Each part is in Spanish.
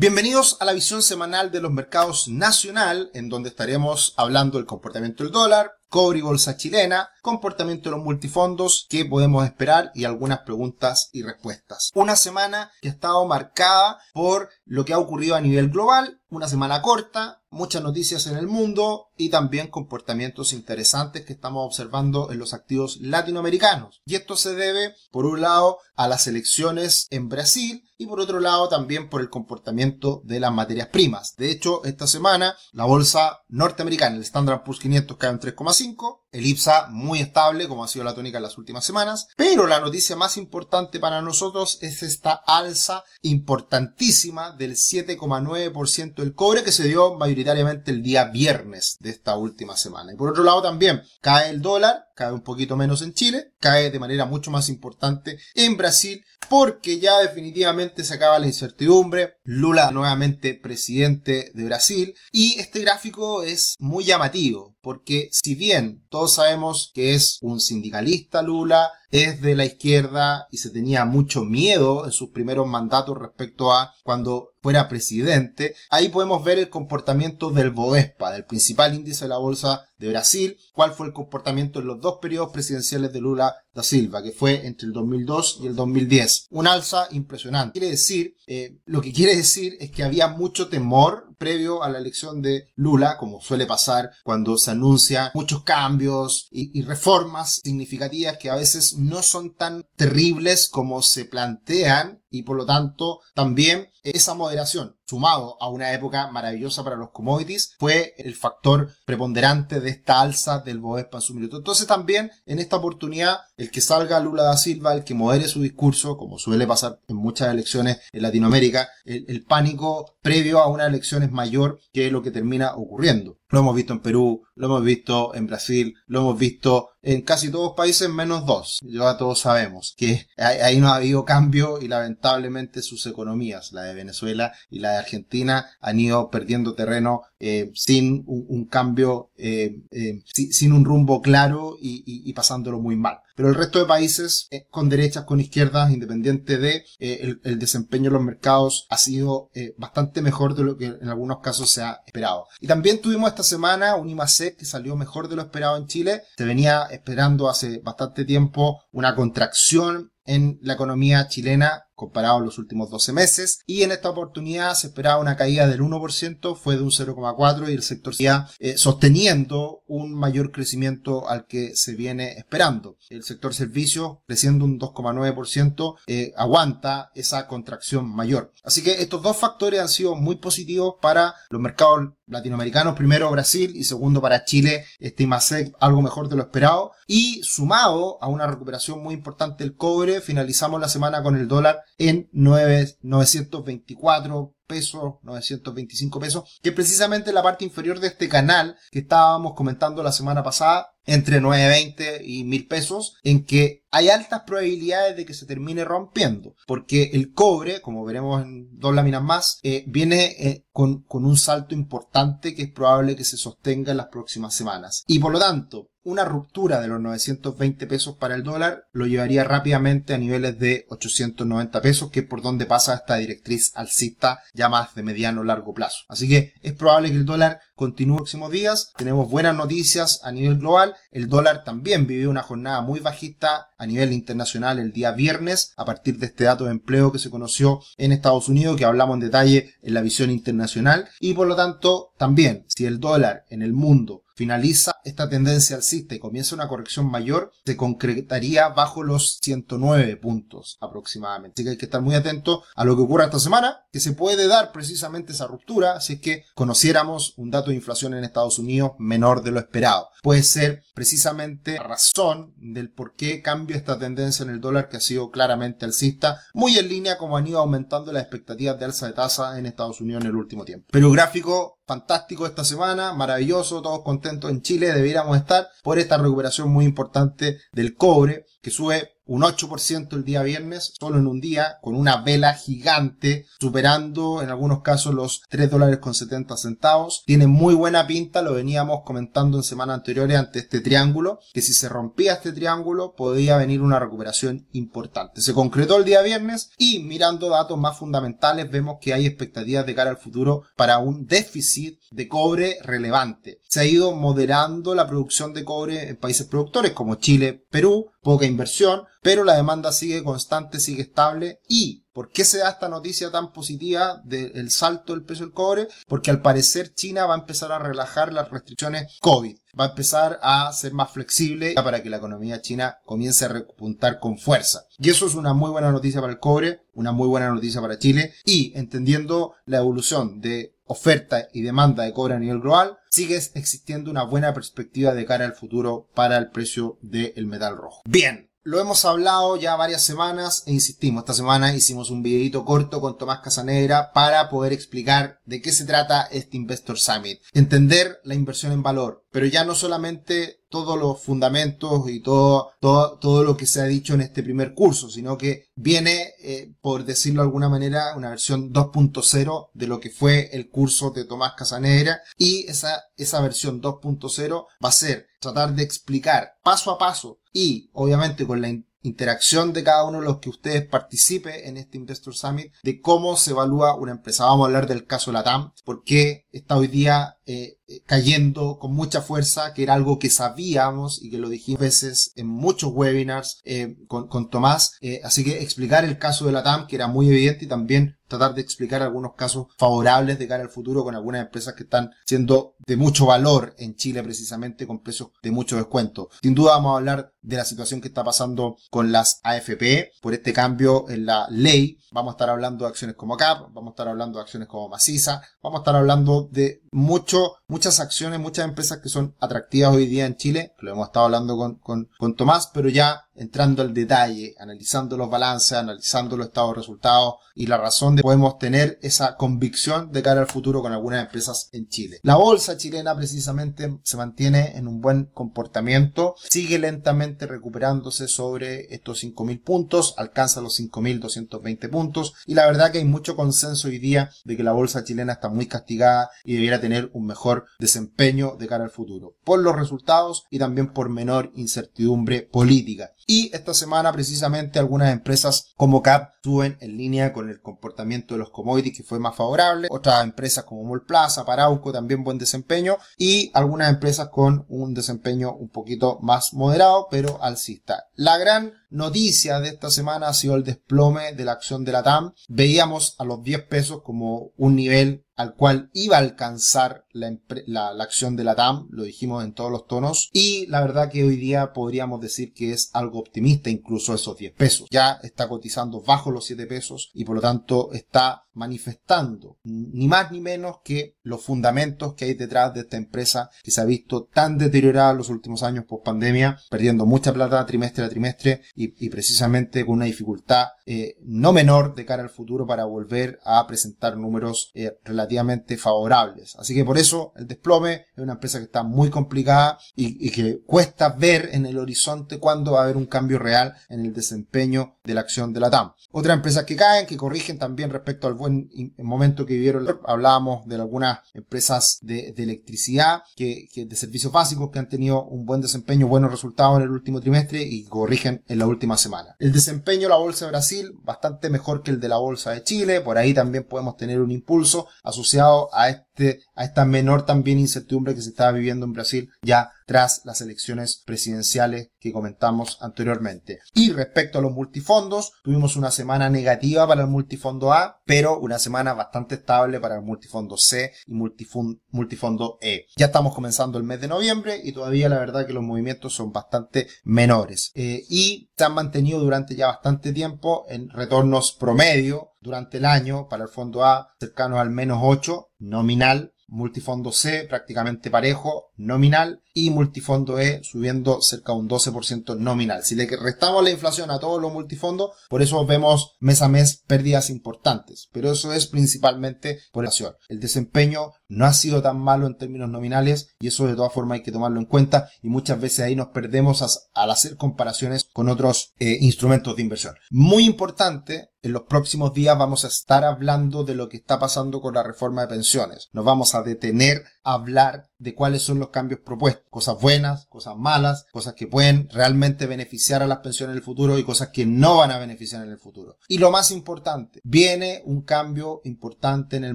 Bienvenidos a la visión semanal de los mercados nacional, en donde estaremos hablando del comportamiento del dólar, cobre y bolsa chilena, comportamiento de los multifondos, qué podemos esperar y algunas preguntas y respuestas. Una semana que ha estado marcada por lo que ha ocurrido a nivel global, una semana corta, muchas noticias en el mundo y también comportamientos interesantes que estamos observando en los activos latinoamericanos. Y esto se debe, por un lado, a las elecciones en Brasil y por otro lado también por el comportamiento de las materias primas. De hecho, esta semana la bolsa norteamericana, el Standard Poor's 500 cae en 3,5, 5 elipsa muy estable, como ha sido la tónica en las últimas semanas. Pero la noticia más importante para nosotros es esta alza importantísima del 7,9% del cobre que se dio mayoritariamente el día viernes de esta última semana. Y por otro lado también cae el dólar, cae un poquito menos en Chile, cae de manera mucho más importante en Brasil, porque ya definitivamente se acaba la incertidumbre. Lula nuevamente presidente de Brasil. Y este gráfico es muy llamativo, porque si bien todo todos sabemos que es un sindicalista Lula, es de la izquierda y se tenía mucho miedo en sus primeros mandatos respecto a cuando fuera presidente, ahí podemos ver el comportamiento del Bovespa, del principal índice de la bolsa de Brasil, cuál fue el comportamiento en los dos periodos presidenciales de Lula da Silva, que fue entre el 2002 y el 2010. Un alza impresionante. Quiere decir, eh, lo que quiere decir es que había mucho temor previo a la elección de Lula, como suele pasar cuando se anuncian muchos cambios y reformas significativas que a veces no son tan terribles como se plantean y por lo tanto también esa moderación, sumado a una época maravillosa para los commodities, fue el factor preponderante de esta alza del Bovespa en su minuto. Entonces también en esta oportunidad el que salga Lula da Silva, el que modere su discurso, como suele pasar en muchas elecciones en Latinoamérica, el, el pánico previo a una elección es mayor que lo que termina ocurriendo. Lo hemos visto en Perú, lo hemos visto en Brasil, lo hemos visto en casi todos los países menos dos. Ya todos sabemos que ahí no ha habido cambio y lamentablemente sus economías, la de Venezuela y la de Argentina, han ido perdiendo terreno eh, sin un, cambio, eh, eh, sin un rumbo claro y, pasándolo muy mal. Pero el resto de países, con derechas, con izquierdas, independiente de el, desempeño de los mercados, ha sido bastante mejor de lo que en algunos casos se ha esperado. Y también tuvimos esta semana un IMASEC que salió mejor de lo esperado en Chile. Se venía esperando hace bastante tiempo una contracción en la economía chilena comparado a los últimos 12 meses y en esta oportunidad se esperaba una caída del 1%, fue de un 0,4% y el sector seguía eh, sosteniendo un mayor crecimiento al que se viene esperando. El sector servicios creciendo un 2,9% eh, aguanta esa contracción mayor. Así que estos dos factores han sido muy positivos para los mercados latinoamericanos, primero Brasil y segundo para Chile, este IMASEC algo mejor de lo esperado. Y sumado a una recuperación muy importante del cobre, finalizamos la semana con el dólar en 9, 924 pesos, 925 pesos, que precisamente la parte inferior de este canal que estábamos comentando la semana pasada, entre 920 y 1000 pesos, en que hay altas probabilidades de que se termine rompiendo, porque el cobre, como veremos en dos láminas más, eh, viene eh, con, un salto importante que es probable que se sostenga en las próximas semanas. Y por lo tanto, una ruptura de los 920 pesos para el dólar lo llevaría rápidamente a niveles de 890 pesos, que es por donde pasa esta directriz alcista ya más de mediano largo plazo. Así que es probable que el dólar continúe los próximos días. Tenemos buenas noticias a nivel global. El dólar también vivió una jornada muy bajista a nivel internacional el día viernes a partir de este dato de empleo que se conoció en Estados Unidos que hablamos en detalle en la visión internacional. Y por lo tanto también si el dólar en el mundo finaliza esta tendencia alcista y comienza una corrección mayor, se concretaría bajo los 109 puntos aproximadamente. Así que hay que estar muy atento a lo que ocurra esta semana, que se puede dar precisamente esa ruptura si es que conociéramos un dato de inflación en Estados Unidos menor de lo esperado. Puede ser precisamente la razón del por qué cambia esta tendencia en el dólar que ha sido claramente alcista, muy en línea como han ido aumentando las expectativas de alza de tasa en Estados Unidos en el último tiempo. Pero gráfico fantástico esta semana, maravilloso, todos contentos en Chile, deberíamos estar por esta recuperación muy importante del cobre que sube un 8% el día viernes, solo en un día, con una vela gigante, superando en algunos casos los 3 dólares con 70 centavos. Tiene muy buena pinta, lo veníamos comentando en semanas anteriores ante este triángulo, que si se rompía este triángulo podía venir una recuperación importante. Se concretó el día viernes y mirando datos más fundamentales vemos que hay expectativas de cara al futuro para un déficit de cobre relevante. Se ha ido moderando la producción de cobre en países productores como Chile, Perú, poca inversión, pero la demanda sigue constante, sigue estable. ¿Y por qué se da esta noticia tan positiva del salto del precio del cobre? Porque al parecer China va a empezar a relajar las restricciones COVID, va a empezar a ser más flexible para que la economía china comience a repuntar con fuerza. Y eso es una muy buena noticia para el cobre, una muy buena noticia para Chile y entendiendo la evolución de oferta y demanda de cobre a nivel global, sigue existiendo una buena perspectiva de cara al futuro para el precio del metal rojo. Bien, lo hemos hablado ya varias semanas e insistimos, esta semana hicimos un videito corto con Tomás Casanegra para poder explicar de qué se trata este Investor Summit. Entender la inversión en valor, pero ya no solamente todos los fundamentos y todo, todo, todo lo que se ha dicho en este primer curso, sino que viene, eh, por decirlo de alguna manera, una versión 2.0 de lo que fue el curso de Tomás Casanegra y esa, esa versión 2.0 va a ser tratar de explicar paso a paso y obviamente con la interacción de cada uno de los que ustedes participe en este Investor Summit de cómo se evalúa una empresa. Vamos a hablar del caso Latam, porque está hoy día eh, eh, cayendo con mucha fuerza, que era algo que sabíamos y que lo dijimos veces en muchos webinars eh, con, con, Tomás. así que explicar el caso de Latam, que era muy evidente, y también tratar de explicar algunos casos favorables de cara al futuro con algunas empresas que están siendo de mucho valor en Chile precisamente con precios de mucho descuento. Sin duda vamos a hablar de la situación que está pasando con las AFP por este cambio en la ley. Vamos a estar hablando de acciones como CAP, vamos a estar hablando de acciones como Maciza, vamos a estar hablando de mucho, muchas acciones, muchas empresas que son atractivas hoy día en Chile, lo hemos estado hablando con, con, Tomás, pero ya entrando al detalle, analizando los balances, analizando los estados de resultados y la razón de podemos tener esa convicción de cara al futuro con algunas empresas en Chile. La bolsa chilena precisamente se mantiene en un buen comportamiento, sigue lentamente recuperándose sobre estos 5.000 puntos, alcanza los 5.220 puntos y la verdad que hay mucho consenso hoy día de que la bolsa chilena está muy castigada y debiera tener un mejor desempeño de cara al futuro, por los resultados y también por menor incertidumbre política. Y esta semana precisamente algunas empresas como CAP suben en línea con el comportamiento de los commodities que fue más favorable. Otras empresas como Molplaza, Parauco también buen desempeño. Y algunas empresas con un desempeño un poquito más moderado pero alcista. La gran noticia de esta semana ha sido el desplome de la acción de la TAM. Veíamos a los 10 pesos como un nivel al cual iba a alcanzar la, la, acción de la TAM, lo dijimos en todos los tonos, y la verdad que hoy día podríamos decir que es algo optimista incluso esos 10 pesos. Ya está cotizando bajo los 7 pesos y por lo tanto está manifestando ni más ni menos que los fundamentos que hay detrás de esta empresa que se ha visto tan deteriorada en los últimos años por pandemia, perdiendo mucha plata trimestre a trimestre y, precisamente con una dificultad eh, no menor de cara al futuro para volver a presentar números eh, relativamente favorables. Así que por eso el desplome es una empresa que está muy complicada y, y que cuesta ver en el horizonte cuándo va a haber un cambio real en el desempeño de la acción de la TAM. Otras empresas que caen, que corrigen también respecto al buen momento que vivieron. Hablábamos de algunas empresas de, electricidad, que, de servicios básicos que han tenido un buen desempeño, buenos resultados en el último trimestre y corrigen en la última semana. El desempeño de la bolsa de Brasil, bastante mejor que el de la bolsa de Chile. Por ahí también podemos tener un impulso asociado a este, a esta menor también incertidumbre que se estaba viviendo en Brasil ya tras las elecciones presidenciales que comentamos anteriormente. Y respecto a los multifondos, tuvimos una semana negativa para el multifondo A, pero una semana bastante estable para el multifondo C y multifondo E. Ya estamos comenzando el mes de noviembre y todavía la verdad que los movimientos son bastante menores. Eh, y se han mantenido durante ya bastante tiempo en retornos promedio durante el año para el fondo A cercanos al menos 8 nominal multifondo C prácticamente parejo, nominal, y multifondo E subiendo cerca de un 12% nominal. Si le restamos la inflación a todos los multifondos, por eso vemos mes a mes pérdidas importantes, pero eso es principalmente por la inflación. El desempeño no ha sido tan malo en términos nominales y eso de todas formas hay que tomarlo en cuenta y muchas veces ahí nos perdemos al hacer comparaciones con otros eh, instrumentos de inversión. Muy importante en los próximos días vamos a estar hablando de lo que está pasando con la reforma de pensiones. Nos vamos a detener a hablar de cuáles son los cambios propuestos. Cosas buenas, cosas malas, cosas que pueden realmente beneficiar a las pensiones en el futuro y cosas que no van a beneficiar en el futuro. Y lo más importante, viene un cambio importante en el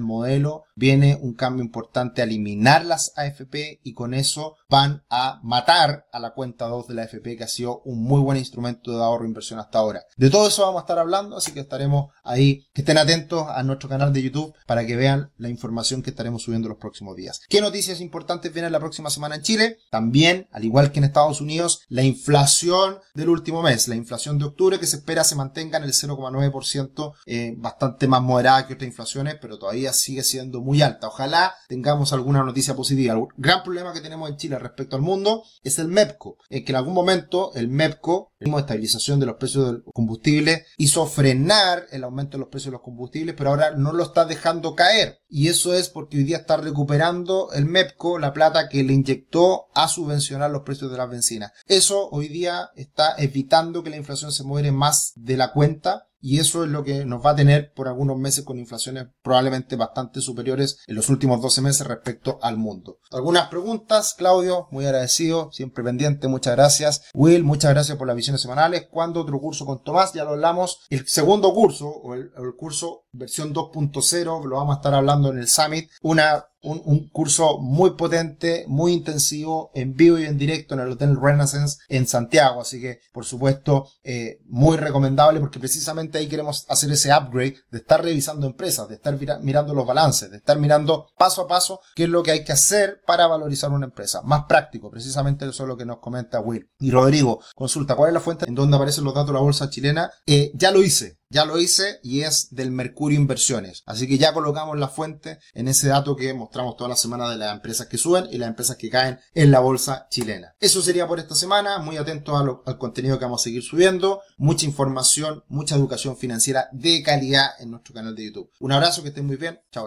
modelo, viene un cambio importante a eliminar las AFP y con eso van a matar a la cuenta 2 de la AFP que ha sido un muy buen instrumento de ahorro e inversión hasta ahora. De todo eso vamos a estar hablando, así que estaremos ahí. Que estén atentos a nuestro canal de YouTube para que vean la información que estaremos subiendo los próximos días. ¿Qué noticias importantes vienen la próxima semana en Chile? También, al igual que en Estados Unidos, la inflación del último mes, la inflación de octubre que se espera se mantenga en el 0,9%, eh, bastante más moderada que otras inflaciones, pero todavía sigue siendo muy alta. Ojalá tengamos alguna noticia positiva. El gran problema que tenemos en Chile respecto al mundo es el MEPCO, en que en algún momento el MEPCO, el estabilización de los precios del combustible, hizo frenar el aumento de los precios de los combustibles, pero ahora no lo está dejando caer. Y eso es porque hoy día está recuperando el MEPCO la plata que le inyectó a subvencionar los precios de las bencinas. Eso hoy día está evitando que la inflación se muere más de la cuenta y eso es lo que nos va a tener por algunos meses con inflaciones probablemente bastante superiores en los últimos 12 meses respecto al mundo. Algunas preguntas, Claudio, muy agradecido, siempre pendiente, muchas gracias. Will, muchas gracias por las visiones semanales. ¿Cuándo otro curso con Tomás? Ya lo hablamos. El segundo curso, o el, el curso versión 2.0, lo vamos a estar hablando en el Summit. Una un, curso muy potente, muy intensivo, en vivo y en directo en el Hotel Renaissance en Santiago. Así que, por supuesto, eh, muy recomendable porque precisamente ahí queremos hacer ese upgrade de estar revisando empresas, de estar mirando los balances, de estar mirando paso a paso qué es lo que hay que hacer para valorizar una empresa. Más práctico, precisamente eso es lo que nos comenta Will. Y Rodrigo, consulta, ¿cuál es la fuente en donde aparecen los datos de la bolsa chilena? Eh, ya lo hice. Ya lo hice y es del Mercurio Inversiones. Así que ya colocamos la fuente en ese dato que mostramos toda la semana de las empresas que suben y las empresas que caen en la bolsa chilena. Eso sería por esta semana. Muy atentos al contenido que vamos a seguir subiendo. Mucha información, mucha educación financiera de calidad en nuestro canal de YouTube. Un abrazo, que estén muy bien. Chao.